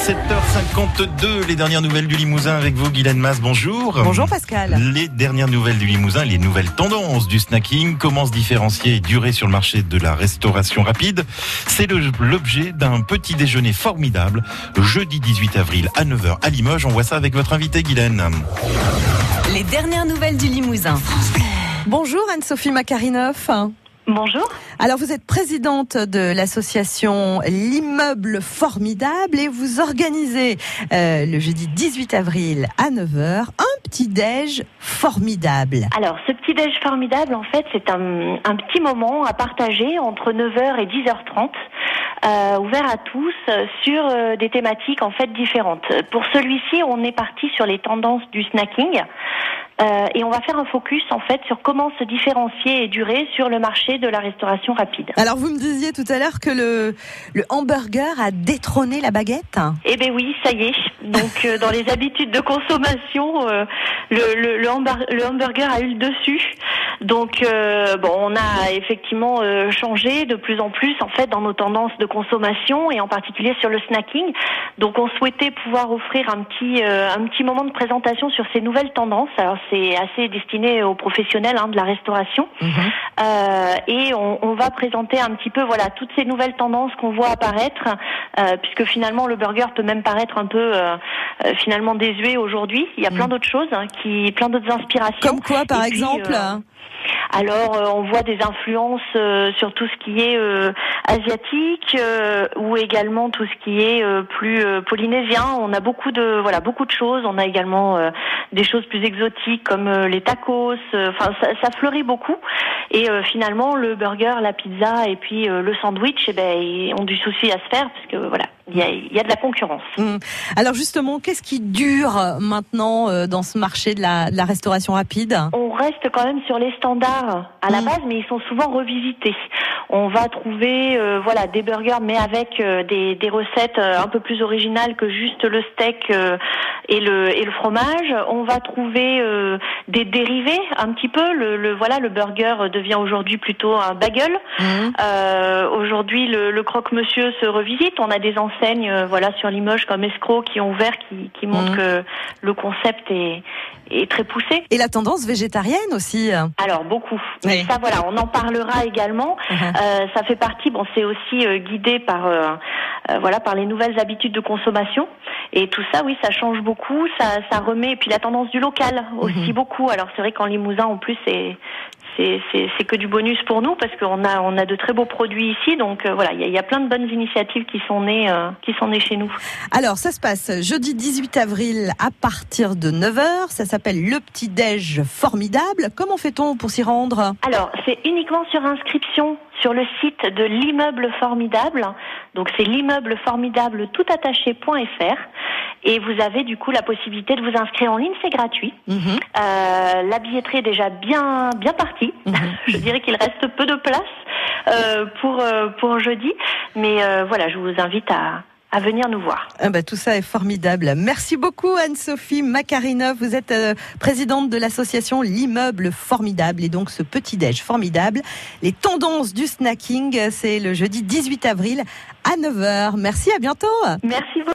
7h52, les dernières nouvelles du Limousin avec vous, Guylaine Masse, bonjour. Bonjour Pascal. Les dernières nouvelles du Limousin, les nouvelles tendances du snacking, comment se différencier et durer sur le marché de la restauration rapide. C'est l'objet d'un petit déjeuner formidable, jeudi 18 avril à 9h à Limoges. On voit ça avec votre invité Guylaine. Les dernières nouvelles du Limousin. Bonjour Anne-Sophie Makarinoff. Bonjour. Alors vous êtes présidente de l'association L'immeuble formidable et vous organisez euh, le jeudi 18 avril à 9h un petit déj formidable. Alors ce petit déj formidable en fait c'est un, un, petit moment à partager entre 9h et 10h30 euh, ouvert à tous sur euh, des thématiques en fait différentes. Pour celui-ci on est parti sur les tendances du snacking. Euh, et on va faire un focus en fait sur comment se différencier et durer sur le marché de la restauration rapide. Alors vous me disiez tout à l'heure que le, le hamburger a détrôné la baguette. Eh bien oui, ça y est. Donc euh, dans les habitudes de consommation, euh, le, le, le, hamburger a eu le dessus. Donc euh, bon, on a effectivement euh, changé de plus en plus en fait dans nos tendances de consommation et en particulier sur le snacking. Donc on souhaitait pouvoir offrir un petit un petit moment de présentation sur ces nouvelles tendances. Alors c'est assez destiné aux professionnels hein, de la restauration. Mhm. Euh, et on, on, va présenter un petit peu voilà toutes ces nouvelles tendances qu'on voit apparaître, euh, puisque finalement le burger peut même paraître un peu euh, euh finalement désuet aujourd'hui. Il y a plein mhm. d'autres choses, hein, qui, plein d'autres inspirations. Comme quoi, par exemple euh, alors, euh, on voit des influences euh, sur tout ce qui est euh, asiatique ou également tout ce qui est plus polynésien. On a beaucoup de voilà beaucoup de choses. On a également des choses plus exotiques comme les tacos. Enfin, ça, ça, fleurit beaucoup. Et finalement, le burger, la pizza et puis le sandwich, eh ben, ils ont du souci à se faire parce que voilà, il y a, y a, de la concurrence. Mmh. Alors justement, qu'est-ce qui dure maintenant dans ce marché de la, de la restauration rapide? On reste quand même sur les standards à la mmh. base, mais ils sont souvent revisités. On va trouver euh, voilà des burgers, mais avec euh, des, des, recettes euh, un peu plus originales que juste le steak et le et le fromage. On va trouver des dérivés un petit peu. Le, le, voilà, le burger devient aujourd'hui plutôt un bagel. Mmh. aujourd'hui, le, le croque-monsieur se revisite. On a des enseignes voilà sur Limoges comme Escroc qui ont ouvert, qui, qui montrent mmh. que le concept est est très poussé. Et la tendance végétarienne aussi. Alors beaucoup. Oui. Ça voilà, on en parlera également. Uh-huh. Euh, ça fait partie. Bon, c'est aussi euh, guidé par euh, euh, voilà par les nouvelles habitudes de consommation. Et tout ça, oui, ça change beaucoup. Ça, ça remet. Et puis la tendance du local aussi uh-huh. beaucoup. Alors c'est vrai qu'en Limousin, en plus, c'est c'est que du bonus pour nous parce qu'on a on a de très beaux produits ici. Donc euh, voilà, il y, y, a plein de bonnes initiatives qui sont nées euh, qui sont nées chez nous. Alors ça se passe jeudi 18 avril à partir de 9h. Ça s'appelle le petit déj formidable. Comment fait-on pour s'y rendre? Alors c'est uniquement sur inscription sur le site de l'immeuble formidable. Donc c'est l'immeuble formidable tout attaché.fr et vous avez du coup la possibilité de vous inscrire en ligne, c'est gratuit. Mm -hmm. euh, la billetterie est déjà bien bien partie. Mm -hmm. Je dirais qu'il reste peu de place euh, pour euh, pour jeudi, mais euh, voilà, je vous invite à à venir nous voir. Ah bah, tout ça est formidable. Merci beaucoup Anne-Sophie Macarinov. Vous êtes euh, présidente de l'association L'immeuble formidable et donc ce petit déj formidable. Les tendances du snacking, c'est le jeudi 18 avril à 9h. Merci, à bientôt. Merci beaucoup.